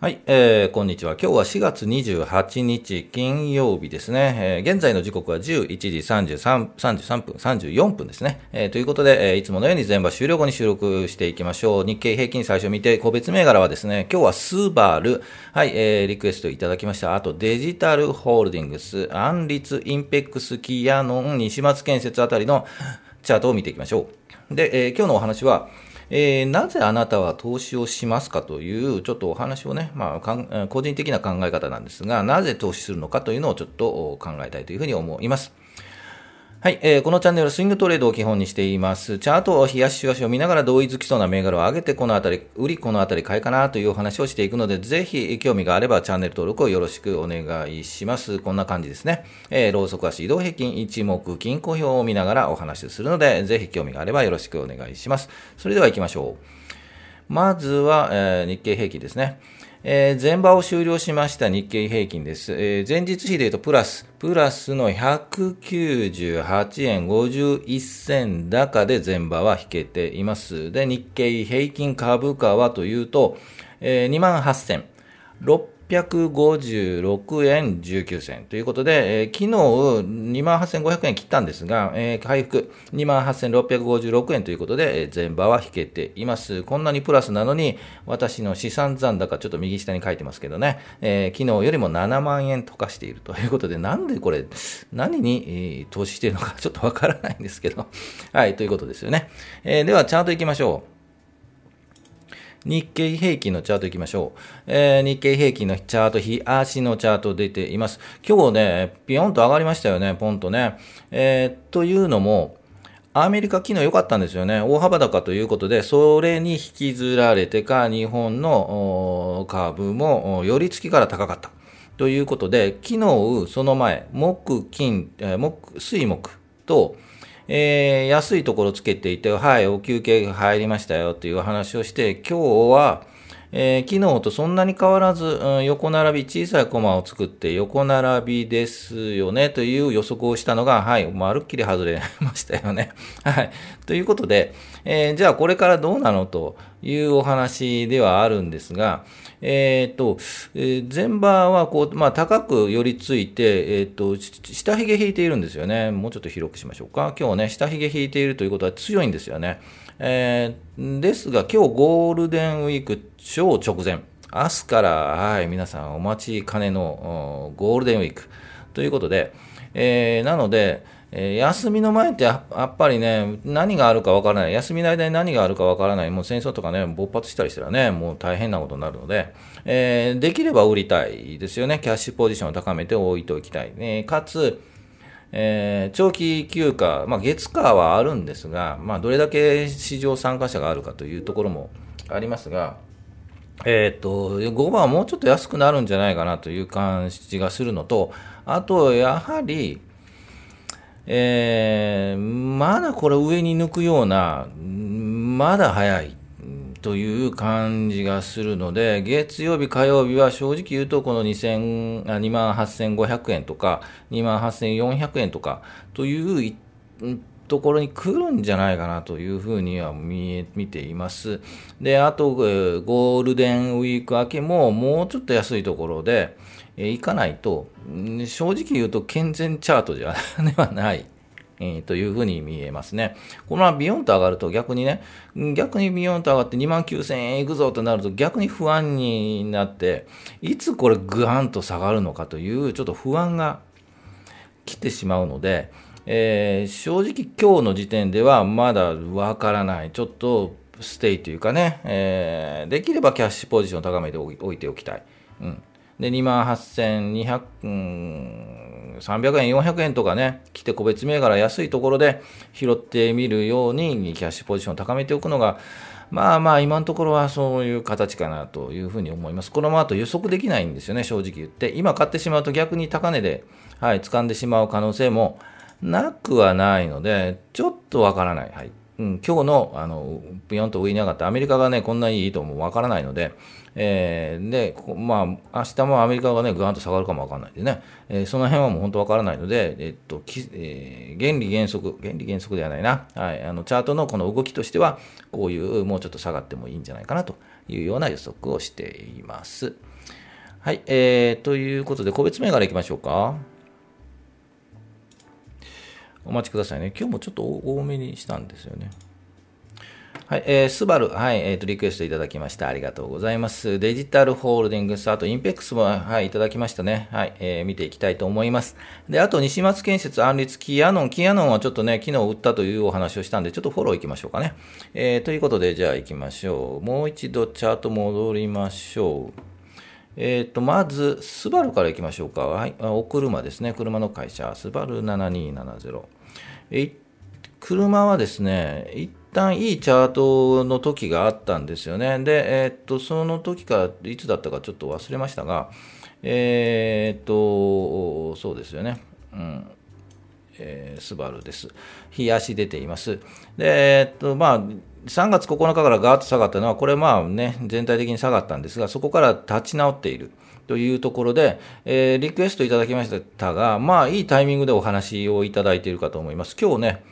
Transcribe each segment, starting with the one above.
はい、えー、こんにちは。今日は4月28日金曜日ですね。えー、現在の時刻は11時33 33分、34分ですね。えー、ということで、えー、いつものように全場終了後に収録していきましょう。日経平均最初見て、個別銘柄はですね、今日はスーバル、はい、えー、リクエストいただきました。あと、デジタルホールディングス、アンリツ、インペックス、キヤノン、西松建設あたりのチャートを見ていきましょう。で、えー、今日のお話は、えー、なぜあなたは投資をしますかという、ちょっとお話をね、まあ、個人的な考え方なんですが、なぜ投資するのかというのをちょっと考えたいというふうに思います。はい、えー、このチャンネルはスイングトレードを基本にしています。チャートを冷やし足を見ながら同意づきそうな銘柄を上げて、このあたり、売り、このあたり買いかなというお話をしていくので、ぜひ興味があればチャンネル登録をよろしくお願いします。こんな感じですね。えー、ローソク足移動平均一目金庫表を見ながらお話しするので、ぜひ興味があればよろしくお願いします。それでは行きましょう。まずは、えー、日経平均ですね。えー、前場を終了しました日経平均です。えー、前日比で言うとプラス、プラスの198円51銭高で前場は引けています。で、日経平均株価はというと、えー、28,600 856円19銭ということで、えー、昨日28,500円切ったんですが、えー、回復28,656円ということで、えー、場は引けています。こんなにプラスなのに、私の資産残高、ちょっと右下に書いてますけどね、えー、昨日よりも7万円溶かしているということで、なんでこれ、何に、投資しているのかちょっとわからないんですけど、はい、ということですよね。えー、では、チャートいきましょう。日経平均のチャートいきましょう。えー、日経平均のチャート、日足のチャート出ています。今日ね、ピヨンと上がりましたよね、ポンとね。えー、というのも、アメリカ昨日良かったんですよね。大幅高ということで、それに引きずられてか、日本の株も寄り付きから高かった。ということで、昨日、その前、木、金、木、水木と、えー、安いところつけていて、はい、お休憩が入りましたよという話をして、今日は、えー、昨日とそんなに変わらず、うん、横並び、小さいコマを作って横並びですよねという予測をしたのが、はい、まるっきり外れましたよね。はい。ということで、えー、じゃあこれからどうなのというお話ではあるんですが、えっ、ー、と、えー、前場はこう、まあ、高く寄りついて、えっ、ー、と、下髭引いているんですよね。もうちょっと広くしましょうか。今日ね、下髭引いているということは強いんですよね。えー、ですが、今日ゴールデンウィーク超直前、明日から、はい、皆さんお待ちかねのゴールデンウィークということで、えー、なので、え、休みの前ってやっぱりね、何があるかわからない。休みの間に何があるかわからない。もう戦争とかね、勃発したりしたらね、もう大変なことになるので、えー、できれば売りたいですよね。キャッシュポジションを高めて置いておきたい。ね、かつ、え、長期休暇、まあ、月火はあるんですが、まあ、どれだけ市場参加者があるかというところもありますが、えっ、ー、と、5番はもうちょっと安くなるんじゃないかなという感じがするのと、あと、やはり、えー、まだこれ上に抜くような、まだ早い。という感じがするので、月曜日、火曜日は正直言うと、この2000、28,500円とか、28,400円とかというところに来るんじゃないかなというふうには見え見ています。で、あと、ゴールデンウィーク明けももうちょっと安いところで、え行かないと、正直言うと健全チャートではない。えー、というふうに見えますね。このままビヨンと上がると逆にね、逆にビヨンと上がって2万9000円いくぞとなると逆に不安になって、いつこれグワンと下がるのかというちょっと不安が来てしまうので、えー、正直今日の時点ではまだわからない。ちょっとステイというかね、えー、できればキャッシュポジションを高めておいておきたい。うんで、2万8200、うん、300円、400円とかね、来て個別銘柄安いところで拾ってみるように、キャッシュポジションを高めておくのが、まあまあ、今のところはそういう形かなというふうに思います。このままと予測できないんですよね、正直言って。今買ってしまうと逆に高値で、はい、掴んでしまう可能性もなくはないので、ちょっとわからない。はい。うん、今日のあのビヨンと上に上がってアメリカがねこんなにいいともわからないので、えー、でまあ明日もアメリカがねぐわんと下がるかもわからないでね、えー、その辺はもう本当わからないので、えっときえー、原理原則原理原則ではないな、はい、あのチャートのこの動きとしてはこういうもうちょっと下がってもいいんじゃないかなというような予測をしています。はい、えー、ということで個別銘柄いきましょうか。お待ちくださいね。今日もちょっと多めにしたんですよね。はい、えー、スバル、はい、えっ、ー、と、リクエストいただきました。ありがとうございます。デジタルホールディングス、あと、インペックスも、はい、いただきましたね。はい、えー、見ていきたいと思います。で、あと、西松建設、安立、キアノン、キアノンはちょっとね、昨日売ったというお話をしたんで、ちょっとフォローいきましょうかね。えー、ということで、じゃあ行きましょう。もう一度チャート戻りましょう。えっ、ー、と、まず、スバルから行きましょうか。はい、お車ですね。車の会社、スバル7270。え車はですね、一旦いいチャートの時があったんですよね。で、えー、っと、その時からいつだったかちょっと忘れましたが、えー、っと、そうですよね。うん。えー、スバルです。日足出ています。で、えっと、まあ、3月9日からガーッと下がったのは、これまあね、全体的に下がったんですが、そこから立ち直っている。というところで、えー、リクエストいただきましたが、まあ、いいタイミングでお話をいただいているかと思います。今日ね、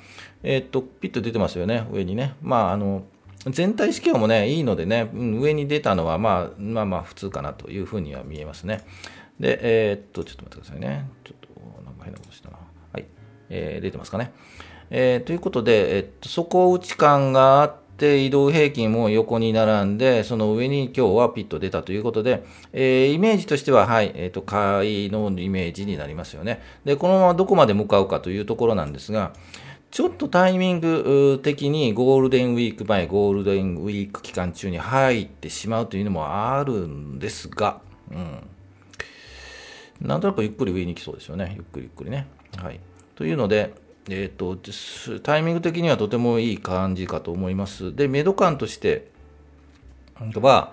えー、っと、ピッと出てますよね、上にね。まあ、あの、全体指標もね、いいのでね、上に出たのは、まあ、まあまあ、普通かなというふうには見えますね。で、えー、っと、ちょっと待ってくださいね。ちょっと、なんか変なことしたな。はい。えー、出てますかね。えー、ということで、えっと、底打ち感があって、で、移動平均も横に並んで、その上に今日はピッと出たということで、えー、イメージとしては、はい、えっ、ー、と、買いのイメージになりますよね。で、このままどこまで向かうかというところなんですが、ちょっとタイミング的にゴールデンウィーク前、ゴールデンウィーク期間中に入ってしまうというのもあるんですが、うん。なんとなくゆっくり上に来そうですよね。ゆっくりゆっくりね。はい。というので、えーと、タイミング的にはとてもいい感じかと思います。で、メド感としては、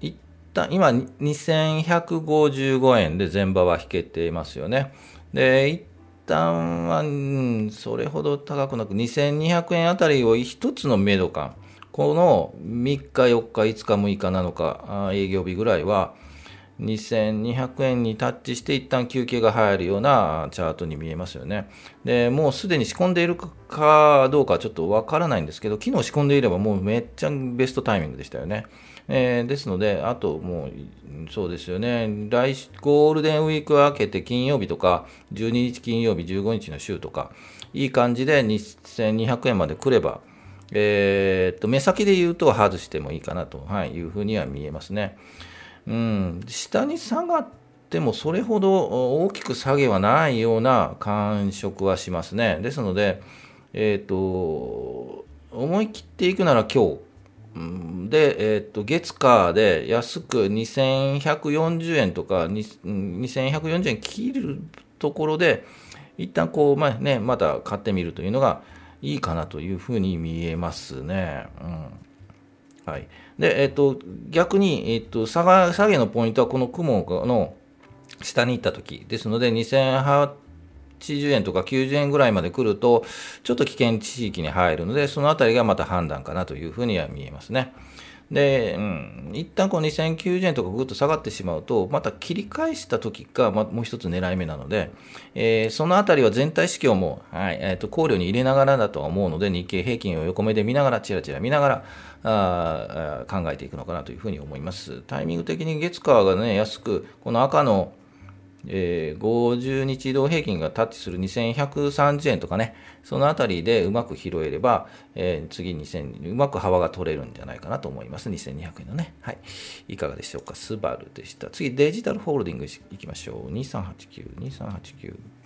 一旦今2155円で前場は引けていますよね。で、一旦は、うん、それほど高くなく2200円あたりを一つのメド感、この3日、4日、5日、6日、7日、営業日ぐらいは、2200円にタッチして一旦休憩が入るようなチャートに見えますよね。で、もうすでに仕込んでいるかどうかちょっとわからないんですけど、昨日仕込んでいればもうめっちゃベストタイミングでしたよね。えー、ですので、あともう、そうですよね、来ゴールデンウィーク明けて金曜日とか、12日金曜日、15日の週とか、いい感じで2200円まで来れば、えー、っと、目先で言うと外してもいいかなと、はい、いうふうには見えますね。うん、下に下がってもそれほど大きく下げはないような感触はしますね。ですので、え、ー、と、思い切っていくなら今日、で、え、ー、と、月火で安く2140円とか、2140円切るところで、一旦こう、まあね、また買ってみるというのがいいかなというふうに見えますね。うん。はい。で、えっと、逆に、えっと、下が、下げのポイントはこの雲の下に行った時ですので、2080円とか90円ぐらいまで来ると、ちょっと危険地域に入るので、その辺りがまた判断かなというふうには見えますね。で、うん、一旦こう2090円とかぐっと下がってしまうと、また切り返した時が、ま、もう一つ狙い目なので、えー、そのあたりは全体指標も、はいえーと、考慮に入れながらだとは思うので、日経平均を横目で見ながら、ちらちら見ながらあ考えていくのかなというふうに思います。タイミング的に月火がね、安く、この赤のえー、50日移動平均がタッチする2130円とかね、そのあたりでうまく拾えれば、えー、次2000、うまく幅が取れるんじゃないかなと思います。2200円のね。はい。いかがでしょうか？スバルでした。次、デジタルホールディングいきましょう。2389、2389。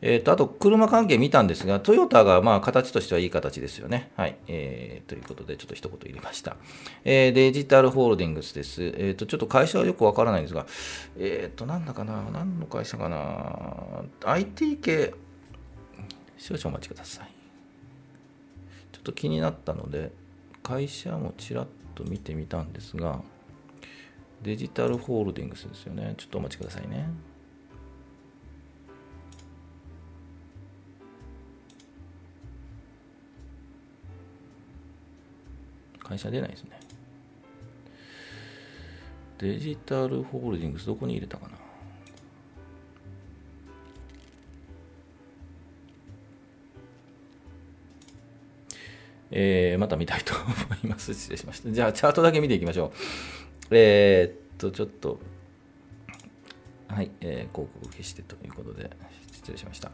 え、ー、と、あと、車関係見たんですが、トヨタが、まあ、形としてはいい形ですよね。はい。えー、ということで、ちょっと一言入れました。えー、デジタルホールディングスです。えっ、ー、と、ちょっと会社はよくわからないんですが、えっ、ー、と、なんだかな何の会社かな ?IT 系、少々お待ちください。ちょっと気になったので、会社もちらっと見てみたんですが、デジタルホールディングスですよね。ちょっとお待ちくださいね。会社出ないですね。デジタルホールディングスどこに入れたかなえー、また見たいと思います。失礼しました。じゃあ、チャートだけ見ていきましょう。えー、っと、ちょっと、はい、えー、広告消してということで、失礼しました。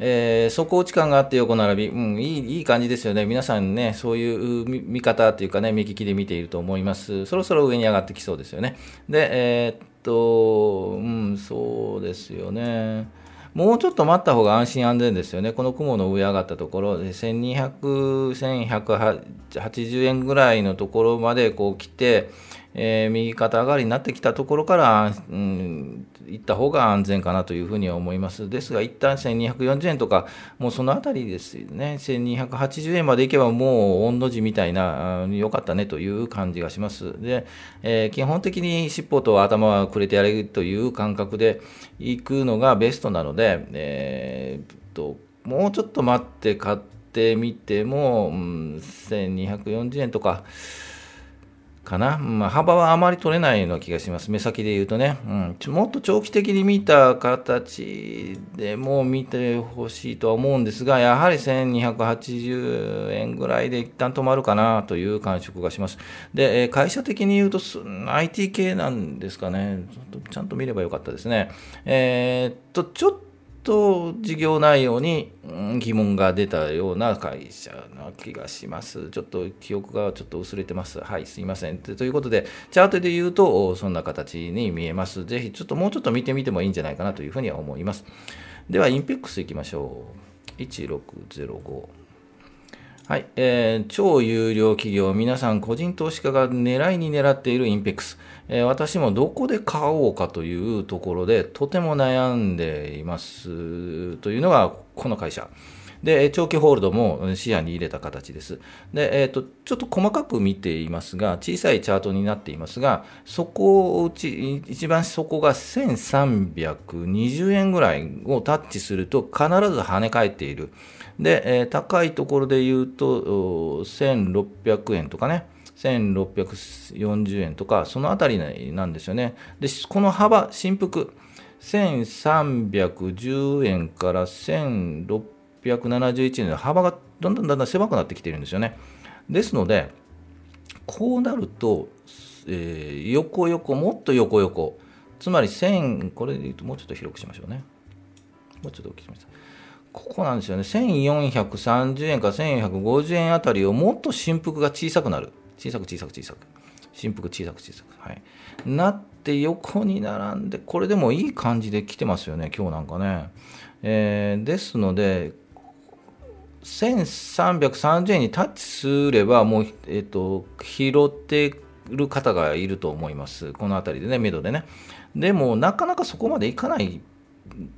えー、底落ち感があって横並び、うん、いいいい感じですよね。皆さんね、そういう見方というかね、目利きで見ていると思います。そろそろ上に上がってきそうですよね。で、えー、っと、うん、そうですよね。もうちょっと待った方が安心安全ですよね。この雲の上上がったところで、1200、1180円ぐらいのところまでこう来て、えー、右肩上がりになってきたところから、うん、行った方が安全かなというふうには思います。ですが、一旦1240円とか、もうそのあたりですよね。1280円まで行けばもう、御の字みたいな、良かったねという感じがします。で、えー、基本的に尻尾と頭はくれてやれるという感覚で行くのがベストなので、えー、ともうちょっと待って買ってみても、うん、1240円とか、かな、まあ、幅はあまり取れないような気がします、目先で言うとね、うん、もっと長期的に見た形でも見てほしいとは思うんですが、やはり1280円ぐらいで一旦止まるかなという感触がします。で、会社的に言うと、IT 系なんですかね、ちゃんと見ればよかったですね。えー、っと、ちょっとと事業内容に疑問が出たような会社な気がします。ちょっと記憶がちょっと薄れてます。はい、すいません。ということで、チャートで言うと、そんな形に見えます。ぜひ、ちょっともうちょっと見てみてもいいんじゃないかなというふうには思います。では、インペックスいきましょう。1605。はい、えー、超有料企業、皆さん個人投資家が狙いに狙っているインペックス。え、私もどこで買おうかというところでとても悩んでいますというのがこの会社。で、長期ホールドも視野に入れた形です。で、えっ、ー、と、ちょっと細かく見ていますが、小さいチャートになっていますが、そこをうち、一番底が1320円ぐらいをタッチすると必ず跳ね返っている。で、えー、高いところで言うと、1600円とかね、1640円とか、そのあたりなんですよね。で、この幅、振幅、1310円から1671円の幅がだんだんだんだん狭くなってきてるんですよね。ですので、こうなると、えー、横横、もっと横横、つまり1000、これで言うともうちょっと広くしましょうね。もうちょっと大きくしまし。ここなんですよね。1430円から1450円あたりをもっと振幅が小さくなる。小さく小さく小さく。振幅小さく小さく。はい。なって横に並んで、これでもいい感じで来てますよね、今日なんかね。えー、ですので、1330円にタッチすれば、もう、えっ、ー、と、拾ってる方がいると思います。この辺りでね、目処でね。でも、なかなかそこまでいかない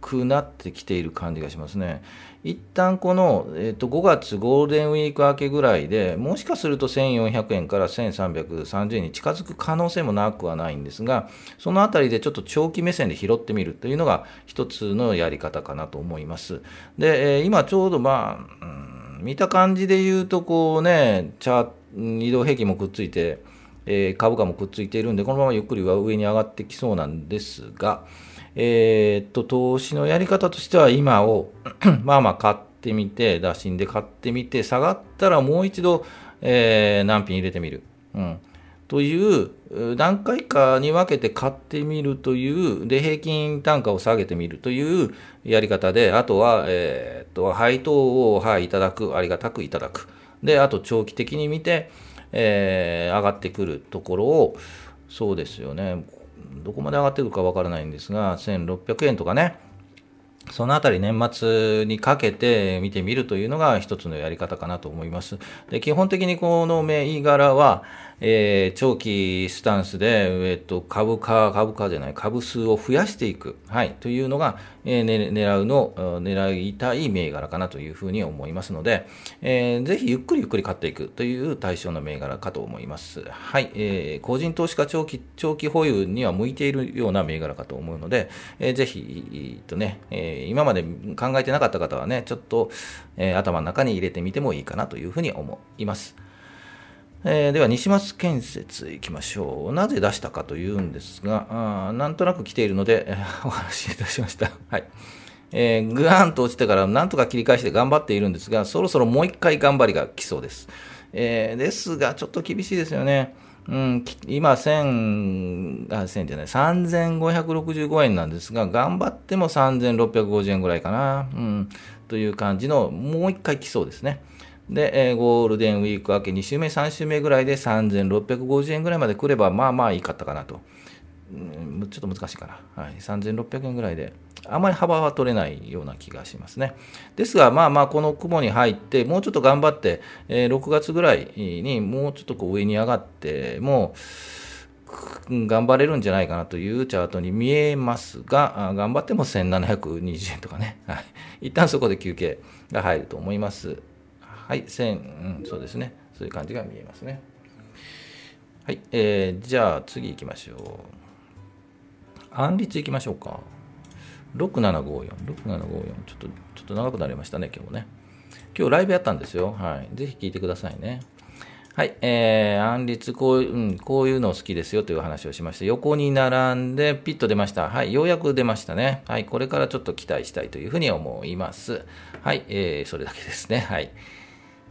くなってきている感じがしますね。一旦この、えー、と5月ゴールデンウィーク明けぐらいでもしかすると1400円から1330円に近づく可能性もなくはないんですがそのあたりでちょっと長期目線で拾ってみるというのが一つのやり方かなと思います。で、えー、今ちょうどまあ、うん、見た感じで言うとこうねチャ移動平均もくっついて、えー、株価もくっついているんでこのままゆっくり上に上がってきそうなんですがえー、っと、投資のやり方としては今を まあまあ買ってみて、打診で買ってみて、下がったらもう一度、えー、何品入れてみる。うん。という何回かに分けて買ってみるという、で、平均単価を下げてみるというやり方で、あとは、えー、っと、配当を、はい、いただく、ありがたくいただく。で、あと長期的に見て、えー、上がってくるところを、そうですよね。どこまで上がってくるかわからないんですが、1600円とかね、そのあたり年末にかけて見てみるというのが一つのやり方かなと思います。で基本的にこの銘柄は、えー、長期スタンスで、えー、と株価、株価じゃない、株数を増やしていく、はい、というのが、えー、ね、狙うの、狙いたい銘柄かなというふうに思いますので、えー、ぜひゆっくりゆっくり買っていくという対象の銘柄かと思います。はい、えー、個人投資家長期、長期保有には向いているような銘柄かと思うので、えー、ぜひ、とね、えー、今まで考えてなかった方はね、ちょっと、えー、頭の中に入れてみてもいいかなというふうに思います。えー、では、西松建設いきましょう。なぜ出したかというんですが、あなんとなく来ているので、えー、お話しいたしました。はい。えー、ぐーんと落ちてからなんとか切り返して頑張っているんですが、そろそろもう一回頑張りが来そうです。えー、ですが、ちょっと厳しいですよね。うん、今、1000、あ、1000じゃない、3565円なんですが、頑張っても3650円ぐらいかな、うん、という感じの、もう一回来そうですね。で、えー、ゴールデンウィーク明け2週目、3週目ぐらいで3650円ぐらいまで来れば、まあまあいいかったかなと。うん、ちょっと難しいかな。はい、3600円ぐらいで、あまり幅は取れないような気がしますね。ですが、まあまあ、この雲に入って、もうちょっと頑張って、えー、6月ぐらいにもうちょっとこう上に上がって、も、頑張れるんじゃないかなというチャートに見えますが、頑張っても1720円とかね、はい、一旦そこで休憩が入ると思います。はい、1000、うん、そうですね。そういう感じが見えますね。はい、えー、じゃあ次行きましょう。安立行きましょうか。6754、6754、ちょっと、ちょっと長くなりましたね、今日ね。今日ライブやったんですよ。はい。ぜひ聞いてくださいね。はい。えー、安立、こういう、うん、こういうの好きですよという話をしまして、横に並んでピッと出ました。はい。ようやく出ましたね。はい。これからちょっと期待したいというふうに思います。はい。えー、それだけですね。はい。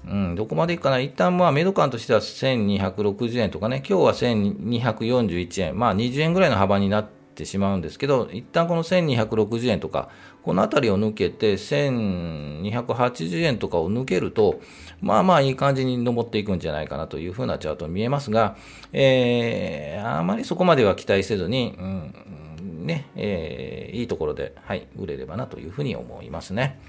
うん、どこまでいくかな、一旦まあ、メド感としては1260円とかね、今日は1241円、まあ20円ぐらいの幅になってしまうんですけど、一旦この1260円とか、この辺りを抜けて1280円とかを抜けると、まあまあいい感じに登っていくんじゃないかなというふうなチャート見えますが、えー、あまりそこまでは期待せずに、うんねえー、いいところで、はい、売れればなというふうに思いますね。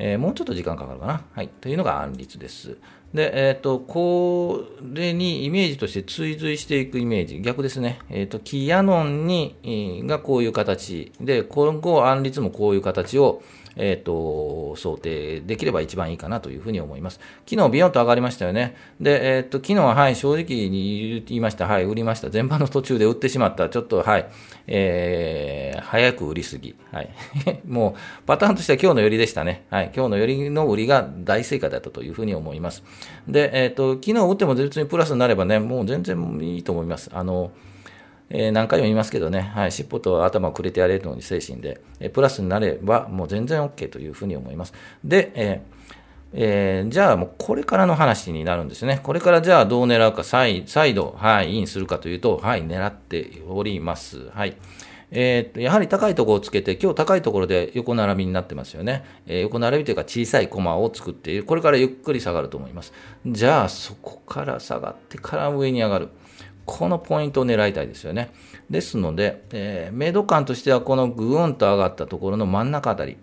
えー、もうちょっと時間かかるかな。はい。というのが案率です。で、えっ、ー、と、これにイメージとして追随していくイメージ、逆ですね。えっ、ー、と、キヤノンに、がこういう形で、今後、案率もこういう形を、えっ、ー、と、想定できれば一番いいかなというふうに思います。昨日ビヨンと上がりましたよね。で、えっ、ー、と、昨日は、はい、正直に言いました。はい、売りました。前半の途中で売ってしまった。ちょっと、はい、えー、早く売りすぎ。はい。もう、パターンとしては今日の寄りでしたね。はい、今日の寄りの売りが大正解だったというふうに思います。で、えっ、ー、と、昨日売っても別にプラスになればね、もう全然いいと思います。あの、えー、何回も言いますけどね、はい、尻尾と頭をくれてやれるのに精神で、えー、プラスになればもう全然 OK というふうに思います。で、えーえー、じゃあもうこれからの話になるんですね。これからじゃあどう狙うか、再再度、はい、インするかというと、はい、狙っております。はい。えー、とやはり高いところをつけて、今日高いところで横並びになってますよね。えー、横並びというか小さいコマを作っている。これからゆっくり下がると思います。じゃあそこから下がってから上に上がる。このポイントを狙いたいですよね。ですので、えー、明度感としてはこのぐーんと上がったところの真ん中あたり、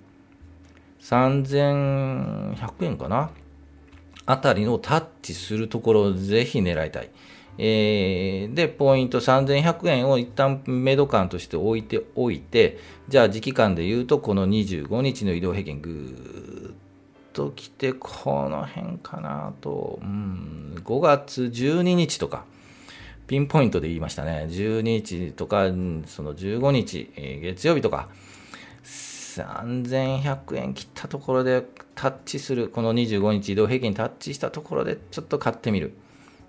3100円かな？あたりのタッチするところをぜひ狙いたい。えー、で、ポイント3100円を一旦メド感として置いておいて、じゃあ時期間で言うと、この25日の移動平均ぐーっと来て、この辺かなと、うん、5月12日とか、ピンポイントで言いましたね。12日とか、その15日、え、月曜日とか、3100円切ったところでタッチする、この25日移動平均タッチしたところでちょっと買ってみる。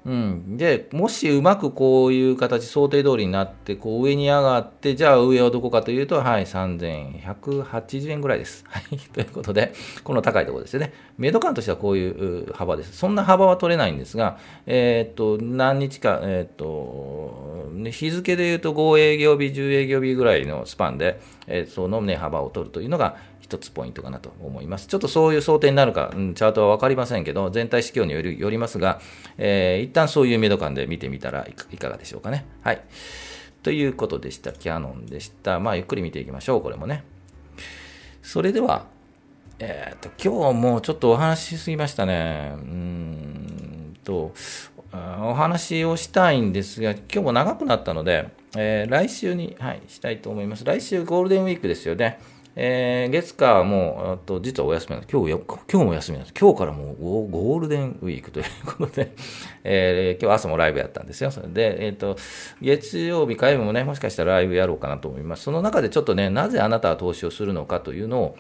うん、でもしうまくこういう形想定通りになってこう上に上がってじゃあ上はどこかというとはい3180円ぐらいです。はい、ということでこの高いところですよね。メイド感としてはこういう幅です。そんな幅は取れないんですが、えー、っと何日か、えー、っと日付でいうと5営業日10営業日ぐらいのスパンで、えー、その値幅を取るというのが一つポイントかなと思います。ちょっとそういう想定になるか、うん、チャートは分かりませんけど、全体指標によりよりますが、えー、一旦そういうメド感で見てみたらいかがでしょうかね。はい。ということでした。キャノンでした。まあ、ゆっくり見ていきましょう。これもね。それでは、えっ、ー、と、今日もちょっとお話しすぎましたね。うーんと、お話をしたいんですが、今日も長くなったので、えー、来週に、はい、したいと思います。来週ゴールデンウィークですよね。えー、月火はもう、と実はお休みなんです。今日、今日も休みなんです。今日からもうゴールデンウィークということで、えー、今日朝もライブやったんですよ。それで、えっ、ー、と、月曜日、火曜日もね、もしかしたらライブやろうかなと思います。その中でちょっとね、なぜあなたは投資をするのかというのを、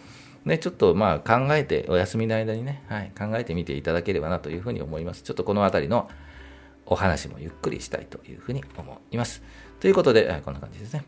ね、ちょっとまあ考えて、お休みの間にね、はい、考えてみていただければなというふうに思います。ちょっとこのあたりのお話もゆっくりしたいというふうに思います。ということで、こんな感じですね。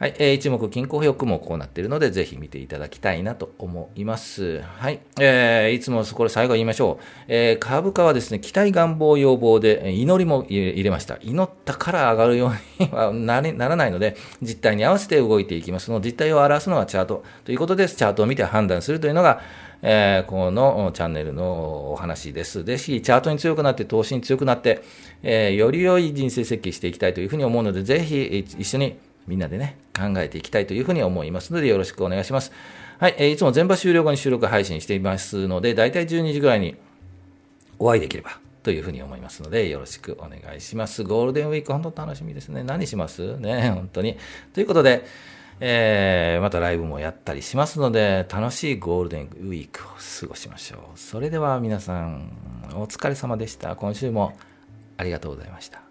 はい、えー、一目均衡表もこうなっているので、ぜひ見ていただきたいなと思います。はい、えー、いつもこれ最後言いましょう。えー、株価はですね、期待願望要望で祈りも入れました。祈ったから上がるようにはな らないので、実態に合わせて動いていきます。その実態を表すのはチャートということです。チャートを見て判断するというのが、えー、このチャンネルのお話です。ぜひ、チャートに強くなって、投資に強くなって、えー、より良い人生設計していきたいというふうに思うので、ぜひ一緒にみんなでね、考えていきたいというふうに思いますので、よろしくお願いします。はい、えー、いつも全場終了後に収録配信していますので、だいたい12時ぐらいにお会いできればというふうに思いますので、よろしくお願いします。ゴールデンウィーク、本当楽しみですね。何します？ね、本当に。ということで、えー、またライブもやったりしますので、楽しいゴールデンウィークを過ごしましょう。それでは皆さん、お疲れ様でした。今週もありがとうございました。